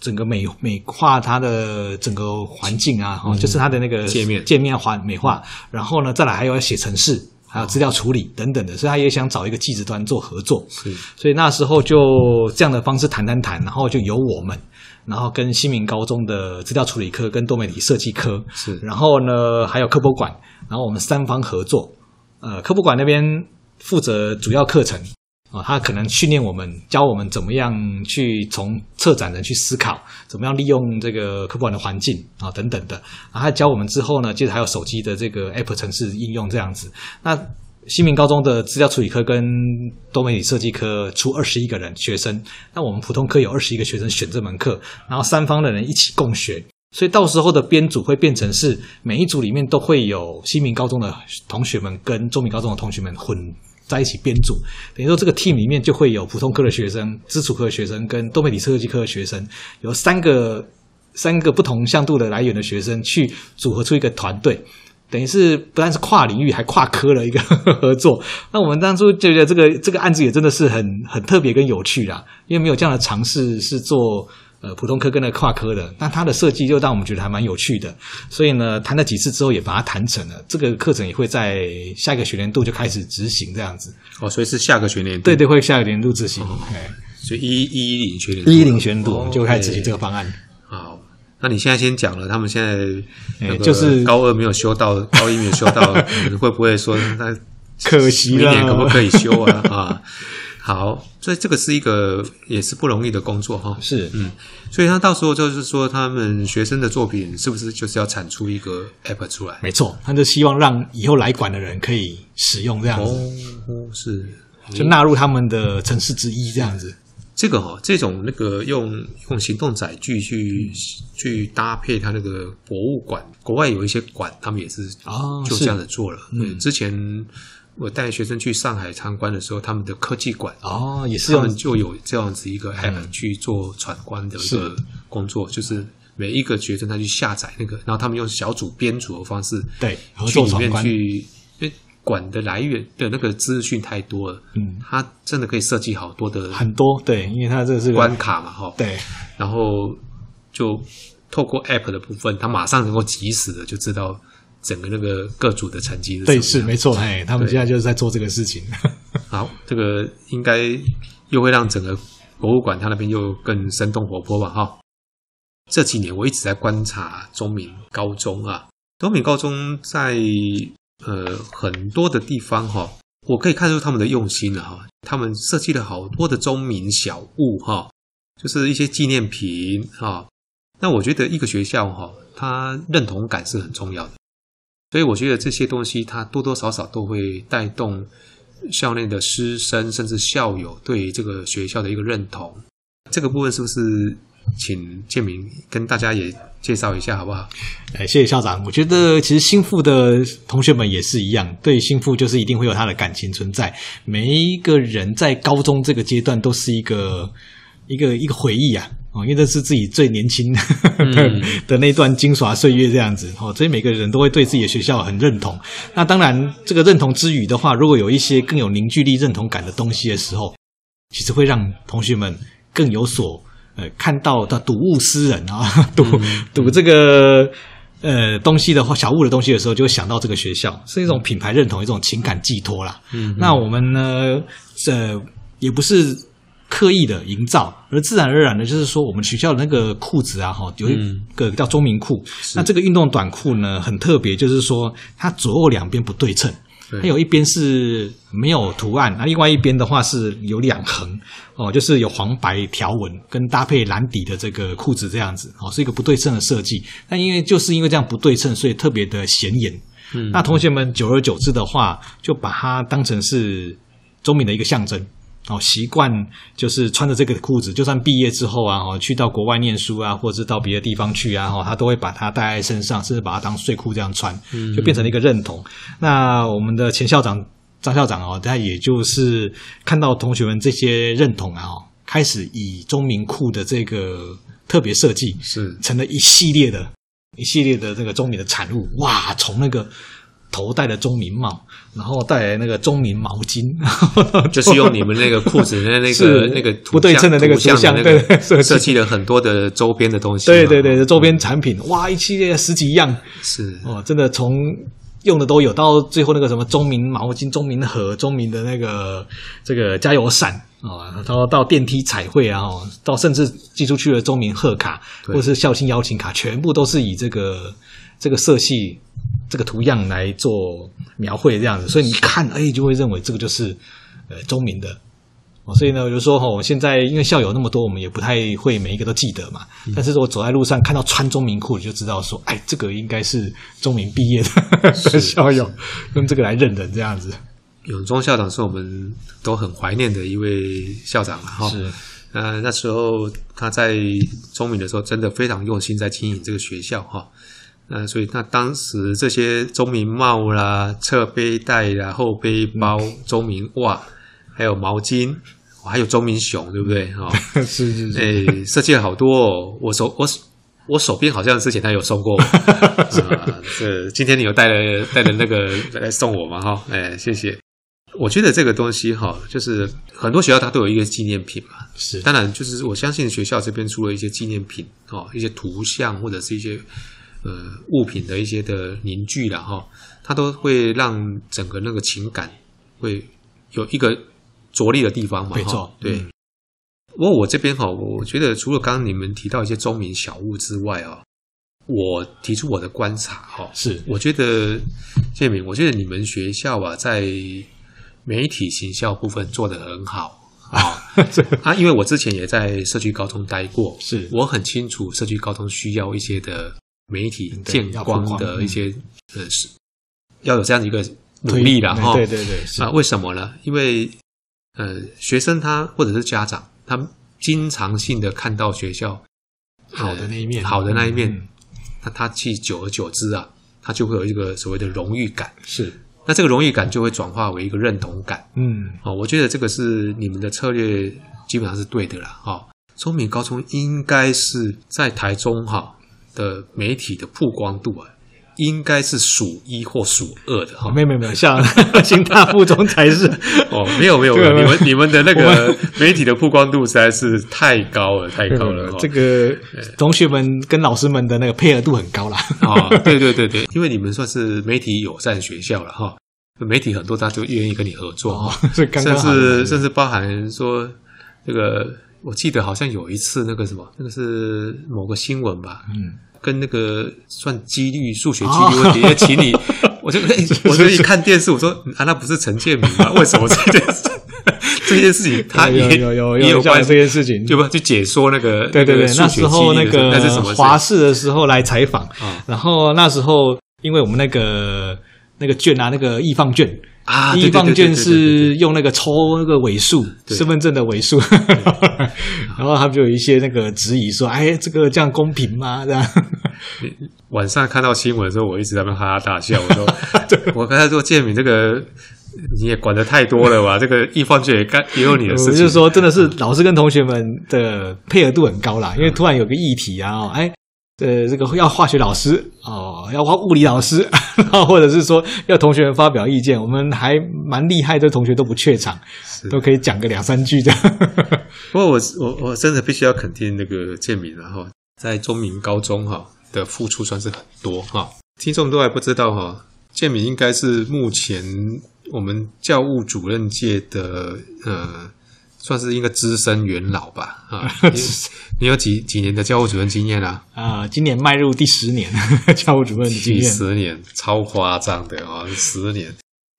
整个美美化它的整个环境啊，哈、嗯，就是它的那个界面。界面环美化，然后呢，再来还有要写程式。还有资料处理等等的，所以他也想找一个技术端做合作。是，所以那时候就这样的方式谈谈谈，然后就由我们，然后跟新民高中的资料处理科跟多媒体设计科是，然后呢还有科博馆，然后我们三方合作。呃，科博馆那边负责主要课程。啊，他可能训练我们，教我们怎么样去从策展人去思考，怎么样利用这个科普馆的环境啊等等的。然后他教我们之后呢，接着还有手机的这个 App 程式应用这样子。那新民高中的资料处理科跟多媒体设计科出二十一个人学生，那我们普通科有二十一个学生选这门课，然后三方的人一起共学，所以到时候的编组会变成是每一组里面都会有新民高中的同学们跟中民高中的同学们混。在一起编组，等于说这个 team 里面就会有普通科的学生、基础科的学生跟多媒体设计科的学生，有三个三个不同向度的来源的学生去组合出一个团队，等于是不但是跨领域，还跨科的一个 合作。那我们当初就觉得这个这个案子也真的是很很特别跟有趣啦，因为没有这样的尝试是做。呃，普通科跟那跨科的，那它的设计就让我们觉得还蛮有趣的，所以呢，谈了几次之后也把它谈成了。这个课程也会在下一个学年度就开始执行这样子。哦，所以是下个学年度。对对，会下个年度执行。哦、所以一一一零学年度，一一零学年度我们就会开始执行这个方案。好，那你现在先讲了，他们现在就是高二没有修到，高一没有修到，你 会不会说那可惜了？明年可不可以修啊？啊？好，所以这个是一个也是不容易的工作哈。是，嗯，所以他到时候就是说，他们学生的作品是不是就是要产出一个 app 出来？没错，他就希望让以后来管的人可以使用这样子。哦，是，就纳入他们的城市之一这样子。这个哈，这种那个用用行动载具去去搭配他那个博物馆，国外有一些馆，他们也是啊，就这样子做了。嗯，之前。我带学生去上海参观的时候，他们的科技馆哦，也是他们就有这样子一个 app 去做闯关的一个工作，就是每一个学生他去下载那个，然后他们用小组编组的方式，对，去里面去，因为馆的来源的那个资讯太多了，嗯，他真的可以设计好多的很多，对，因为他这是关卡嘛，哈，对，然后就透过 app 的部分，他马上能够及时的就知道。整个那个各组的成绩是对，是没错，哎，他们现在就是在做这个事情。好，这个应该又会让整个博物馆它那边又更生动活泼吧？哈，这几年我一直在观察中民高中啊，中民高中在呃很多的地方哈，我可以看出他们的用心了哈，他们设计了好多的中民小物哈，就是一些纪念品哈。那我觉得一个学校哈，它认同感是很重要的。所以我觉得这些东西，它多多少少都会带动校内的师生甚至校友对这个学校的一个认同。这个部分是不是请建明跟大家也介绍一下，好不好？哎，谢谢校长。我觉得其实新附的同学们也是一样，对新附就是一定会有他的感情存在。每一个人在高中这个阶段都是一个一个一个回忆啊。哦，因为这是自己最年轻的 的那段精华岁月，这样子哦，所以每个人都会对自己的学校很认同。那当然，这个认同之余的话，如果有一些更有凝聚力、认同感的东西的时候，其实会让同学们更有所呃看到的睹物思人啊，睹 睹这个呃东西的话，小物的东西的时候，就会想到这个学校是一种品牌认同，一种情感寄托啦。嗯，那我们呢，这也不是。刻意的营造，而自然而然的，就是说，我们学校的那个裤子啊，哈，有一个叫中明裤。那这个运动短裤呢，很特别，就是说，它左右两边不对称，它有一边是没有图案，那另外一边的话是有两横哦，就是有黄白条纹跟搭配蓝底的这个裤子这样子哦，是一个不对称的设计。那因为就是因为这样不对称，所以特别的显眼。嗯，那同学们久而久之的话，就把它当成是中敏的一个象征。哦，习惯就是穿着这个裤子，就算毕业之后啊，哦，去到国外念书啊，或者是到别的地方去啊，哦，他都会把它带在身上，甚至把它当睡裤这样穿，就变成了一个认同。嗯、那我们的前校长张校长哦，他也就是看到同学们这些认同啊，哦，开始以中民裤的这个特别设计，是成了一系列的一系列的这个中民的产物。哇，从那个。头戴的中民帽，然后带来那个中明毛巾，就是用你们那个裤子的那个 那个不对称的那个图像，对，设计了很多的周边的东西。对对对，周边产品，哇，一系列十几样，是哦，真的从用的都有，到最后那个什么中明毛巾、中明盒、中明的那个这个加油伞啊，然后到电梯彩绘啊，到甚至寄出去的中明贺卡或者是校庆邀请卡，全部都是以这个这个色系。这个图样来做描绘，这样子，所以你看，哎，就会认为这个就是呃中明的哦。所以呢，我就说哈，我现在因为校友那么多，我们也不太会每一个都记得嘛。嗯、但是我走在路上看到穿中民裤，就知道说，哎，这个应该是中民毕业的，的校友，用这个来认人，这样子。永中校长是我们都很怀念的一位校长了哈。是，呃，那时候他在中民的时候，真的非常用心在经营这个学校哈。嗯，所以那当时这些中敏帽啦、侧背带啦、后背包、中敏袜，还有毛巾，还有中敏熊，对不对？哈，是是是，诶，设计了好多哦。我手我我手边好像之前他有送过，啊，是今天你有带了带了那个来送我吗？哈，哎，谢谢。我觉得这个东西哈，就是很多学校它都有一个纪念品嘛。是，当然就是我相信学校这边出了一些纪念品哦，一些图像或者是一些。呃，物品的一些的凝聚了哈，它都会让整个那个情感会有一个着力的地方嘛。没错，对。不过、嗯、我这边哈，我觉得除了刚刚你们提到一些中民小物之外啊，我提出我的观察哈，是我觉得建明，我觉得你们学校啊，在媒体行销部分做得很好 啊。啊，因为我之前也在社区高中待过，是我很清楚社区高中需要一些的。媒体见光的一些呃是，要有这样一个努力的哈。对对对，啊，为什么呢？因为呃，学生他或者是家长，他经常性的看到学校好的那一面，好的那一面，那他去久而久之啊，他就会有一个所谓的荣誉感。是，那这个荣誉感就会转化为一个认同感。嗯，哦，我觉得这个是你们的策略基本上是对的了。哈，中敏高中应该是在台中哈。的媒体的曝光度啊，应该是数一或数二的哈。没有没有没有，像新大附中才是 哦。没有没有，你们你们的那个媒体的曝光度实在是太高了，太高了。这个同学们跟老师们的那个配合度很高了啊。对对对对，因为你们算是媒体友善学校了哈。媒体很多，他就愿意跟你合作，甚至甚至包含说这个，我记得好像有一次那个什么，那个是某个新闻吧，嗯。跟那个算几率数学几率问题，要请你，我就我就一看电视，我说啊，那不是陈建明吗？为什么 这件事这件事情他也有有有有关这件事情，对吧就解说那个对对对，那时候那个那是什么华视的时候来采访，然后那时候因为我们那个那个卷啊，那个易放卷。啊，易放卷是用那个抽那个尾数，身份证的尾数，然后他们就有一些那个质疑说：“哎，这个这样公平吗？”这样。晚上看到新闻的时候，我一直在那哈哈大笑。我说：“ 我刚才说，建敏这个你也管得太多了吧？这个易放卷也干也有你的事情。”就是说，真的是老师跟同学们的配合度很高啦，因为突然有个议题啊，哎。呃，这个要化学老师哦，要物理老师，或者是说要同学们发表意见，我们还蛮厉害的，同学都不怯场，都可以讲个两三句的。不过我我我真的必须要肯定那个建敏了哈，在中民高中哈的付出算是很多哈，听众都还不知道哈，建敏应该是目前我们教务主任界的呃。算是一个资深元老吧，啊，你，你有几几年的教务主任经验啊？啊，今年迈入第十年 教务主任的经验，十年超夸张的啊，十年。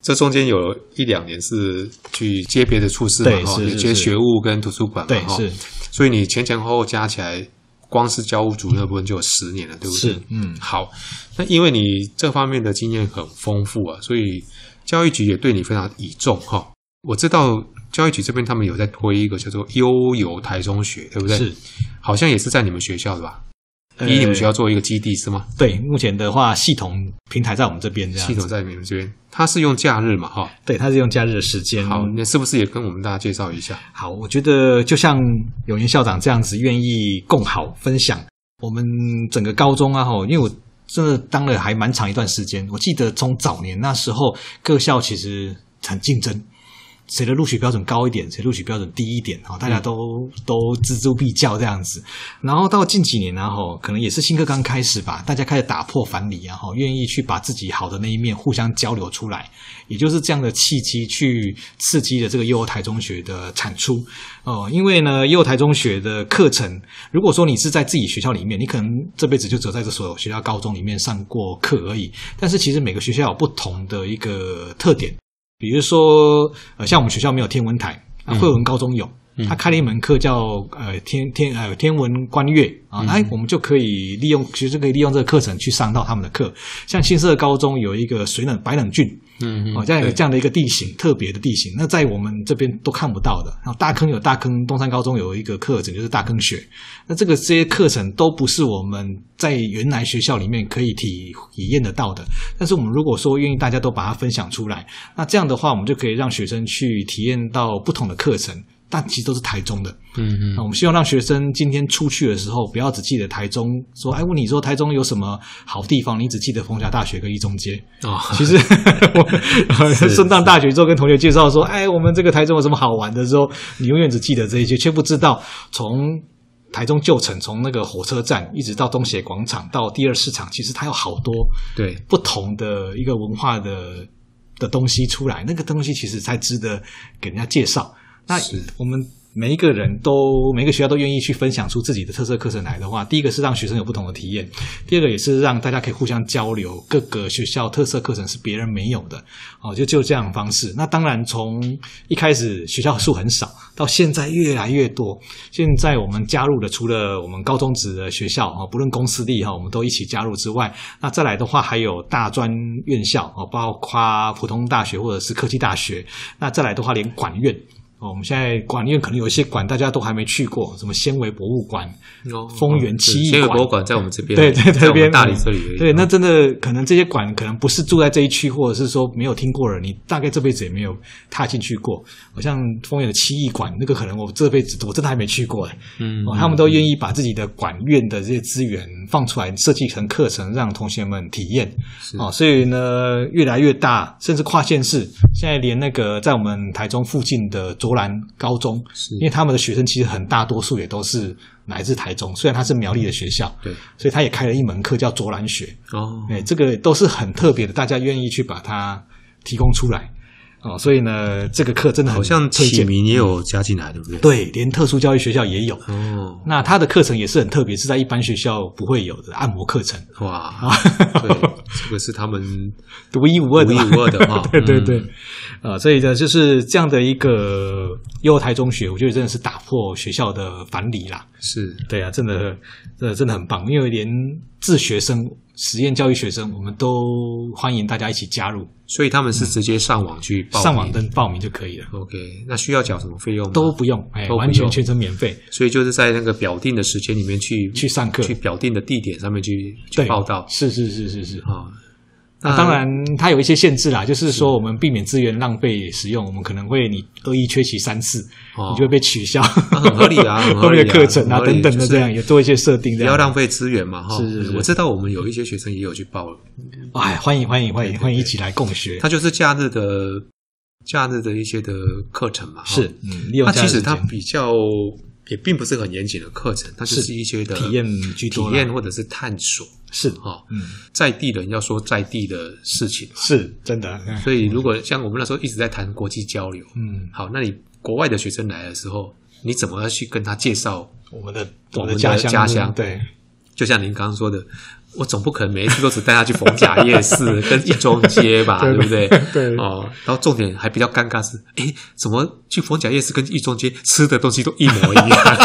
这中间有一两年是去接别的处室嘛，哈，也接学务跟图书馆嘛，哈，是。所以你前前后后加起来，光是教务主任部分就有十年了，对不对？是，嗯。好，那因为你这方面的经验很丰富啊，所以教育局也对你非常倚重哈。我知道教育局这边他们有在推一个叫做“悠游台中学”，对不对？是，好像也是在你们学校的吧？以你们学校作为一个基地是吗？对，目前的话，系统平台在我们这边，这样系统在你们这边，它是用假日嘛？哈，对，它是用假日的时间。好，那是不是也跟我们大家介绍一下？好，我觉得就像永年校长这样子，愿意共好分享我们整个高中啊，哈，因为我真的当了还蛮长一段时间，我记得从早年那时候，各校其实很竞争。谁的录取标准高一点，谁录取标准低一点，哈，大家都、嗯、都锱铢必较这样子。然后到近几年呢，哈，可能也是新课刚开始吧，大家开始打破藩篱，然后愿意去把自己好的那一面互相交流出来，也就是这样的契机去刺激了这个幼儿台中学的产出。哦，因为呢，幼儿台中学的课程，如果说你是在自己学校里面，你可能这辈子就只有在这所学校高中里面上过课而已。但是其实每个学校有不同的一个特点。比如说，呃，像我们学校没有天文台，啊，惠文高中有，他开了一门课叫呃天天呃天文观月啊，哎我们就可以利用，其实可以利用这个课程去上到他们的课。像新社高中有一个水冷白冷郡。嗯，哦，这样这样的一个地形，特别的地形，那在我们这边都看不到的。然后大坑有大坑，东山高中有一个课程就是大坑学，那这个这些课程都不是我们在原来学校里面可以体体验得到的。但是我们如果说愿意大家都把它分享出来，那这样的话，我们就可以让学生去体验到不同的课程。但其实都是台中的，嗯嗯，那我们希望让学生今天出去的时候，不要只记得台中，说，哎，问你说台中有什么好地方，你只记得逢甲大学跟一中街。哦，其实 我 升上大学之后跟同学介绍说，哎，我们这个台中有什么好玩的时候，你永远只记得这一些，却不知道从台中旧城，从那个火车站一直到东协广场到第二市场，其实它有好多对。不同的一个文化的的东西出来，那个东西其实才值得给人家介绍。那我们每一个人都每个学校都愿意去分享出自己的特色课程来的话，第一个是让学生有不同的体验，第二个也是让大家可以互相交流，各个学校特色课程是别人没有的，哦，就就这样的方式。那当然从一开始学校数很少，到现在越来越多。现在我们加入的除了我们高中职的学校啊，不论公私立哈，我们都一起加入之外，那再来的话还有大专院校啊，包括普通大学或者是科技大学，那再来的话连管院。哦，我们现在管院可能有一些馆大家都还没去过，什么纤维博物馆、哦、丰原七艺馆。纤维博物馆在我们这边，对，在这边大理这里。对，那真的可能这些馆可能不是住在这一区，或者是说没有听过了，你大概这辈子也没有踏进去过。好像丰原的七艺馆，那个可能我这辈子我真的还没去过哎。嗯，哦，他们都愿意把自己的馆院的这些资源放出来，设计成课程，让同学们体验。哦，所以呢，越来越大，甚至跨县市，现在连那个在我们台中附近的。卓兰高中，因为他们的学生其实很大多数也都是来自台中，虽然他是苗栗的学校，对，所以他也开了一门课叫卓兰学哦，哎，这个都是很特别的，大家愿意去把它提供出来哦，所以呢，这个课真的好像启明也有加进来，对不对？对，连特殊教育学校也有哦。那他的课程也是很特别，是在一般学校不会有的按摩课程哇，对，这个是他们 独一无二的，独一无二的哈，对对对。啊、呃，所以呢，就是这样的一个悠游台中学，我觉得真的是打破学校的藩篱啦。是，对啊，真的，真的真的很棒。因为连自学生、实验教育学生，我们都欢迎大家一起加入。所以他们是直接上网去报上网登报名就可以了。OK，那需要缴什么费用吗？都不用，哎，完全全程免费。所以就是在那个表定的时间里面去去上课，去表定的地点上面去去报道。是是是是是啊。那当然，它有一些限制啦，就是说我们避免资源浪费使用，我们可能会你恶意缺席三次，你就会被取消，很合理啊，后面的课程啊等等的这样，也做一些设定，不要浪费资源嘛哈。是是，我知道我们有一些学生也有去报了，哎，欢迎欢迎欢迎欢迎一起来共学。它就是假日的假日的一些的课程嘛，是，嗯，它其实它比较。也并不是很严谨的课程，它就是一些的体验、体验或者是探索，是哈，嗯，在地人要说在地的事情，是真的。所以，如果像我们那时候一直在谈国际交流，嗯，好，那你国外的学生来的时候，你怎么要去跟他介绍我们的我们的家乡？家乡对。就像您刚刚说的，我总不可能每一次都只带他去逢甲 夜市跟一中街吧，对不对？对哦，然后重点还比较尴尬是，诶，怎么去逢甲夜市跟一中街吃的东西都一模一样？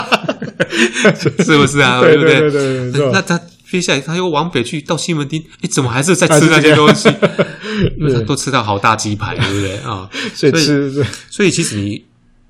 是不是啊？对不对？对对对。那他接下来他又往北去到西门町，诶，怎么还是在吃那些东西？都吃到好大鸡排，对不对啊？所以吃，所以其实你。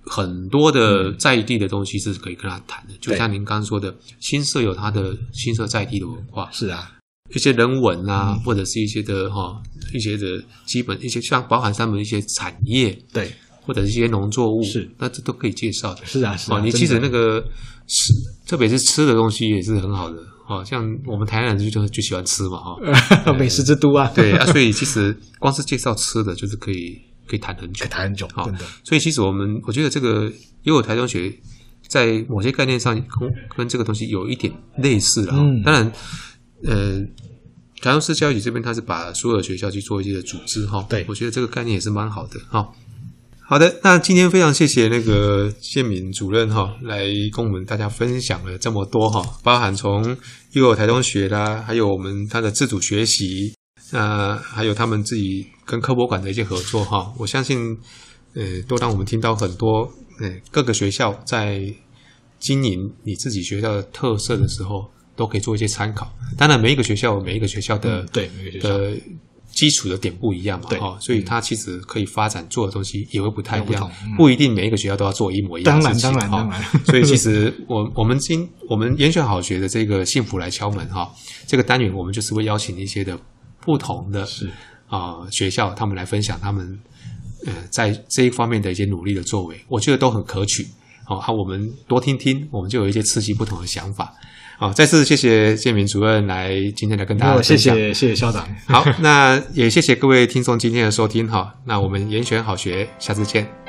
很多的在地的东西是可以跟他谈的，就像您刚刚说的，新社有它的新社在地的文化，是啊，一些人文啊，或者是一些的哈，一些的基本一些像包含他们一些产业，对，或者是一些农作物，是，那这都可以介绍的，是啊，是啊，你其实那个吃，特别是吃的东西也是很好的，哈，像我们台南人就就喜欢吃嘛，哈，美食之都啊，对啊，所以其实光是介绍吃的就是可以。可以谈很久，可以谈很久，真的。所以其实我们，我觉得这个悠游台中学在某些概念上跟跟这个东西有一点类似了。嗯，当然，呃，台中市教育局这边他是把所有的学校去做一些的组织哈。对，我觉得这个概念也是蛮好的哈。好的，那今天非常谢谢那个建民主任哈，来跟我们大家分享了这么多哈，包含从幼儿台中学啦，还有我们他的自主学习。那还有他们自己跟科博馆的一些合作哈，我相信，呃，都让我们听到很多，呃，各个学校在经营你自己学校的特色的时候，都可以做一些参考。当然，每一个学校有每一个学校的、嗯、对每个学校的基础的点不一样嘛，哈、哦，所以它其实可以发展做的东西也会不太一样，不，嗯、不一定每一个学校都要做一模一样的事情，当然，当然，当然。哦、所以其实我我们今我们严选好学的这个幸福来敲门哈、哦，这个单元我们就是会邀请一些的。不同的是啊、呃，学校他们来分享他们呃在这一方面的一些努力的作为，我觉得都很可取。好、哦，我们多听听，我们就有一些刺激不同的想法。好、哦，再次谢谢建明主任来今天来跟大家分享，谢谢谢谢校长。好，那也谢谢各位听众今天的收听哈。那我们严选好学，下次见。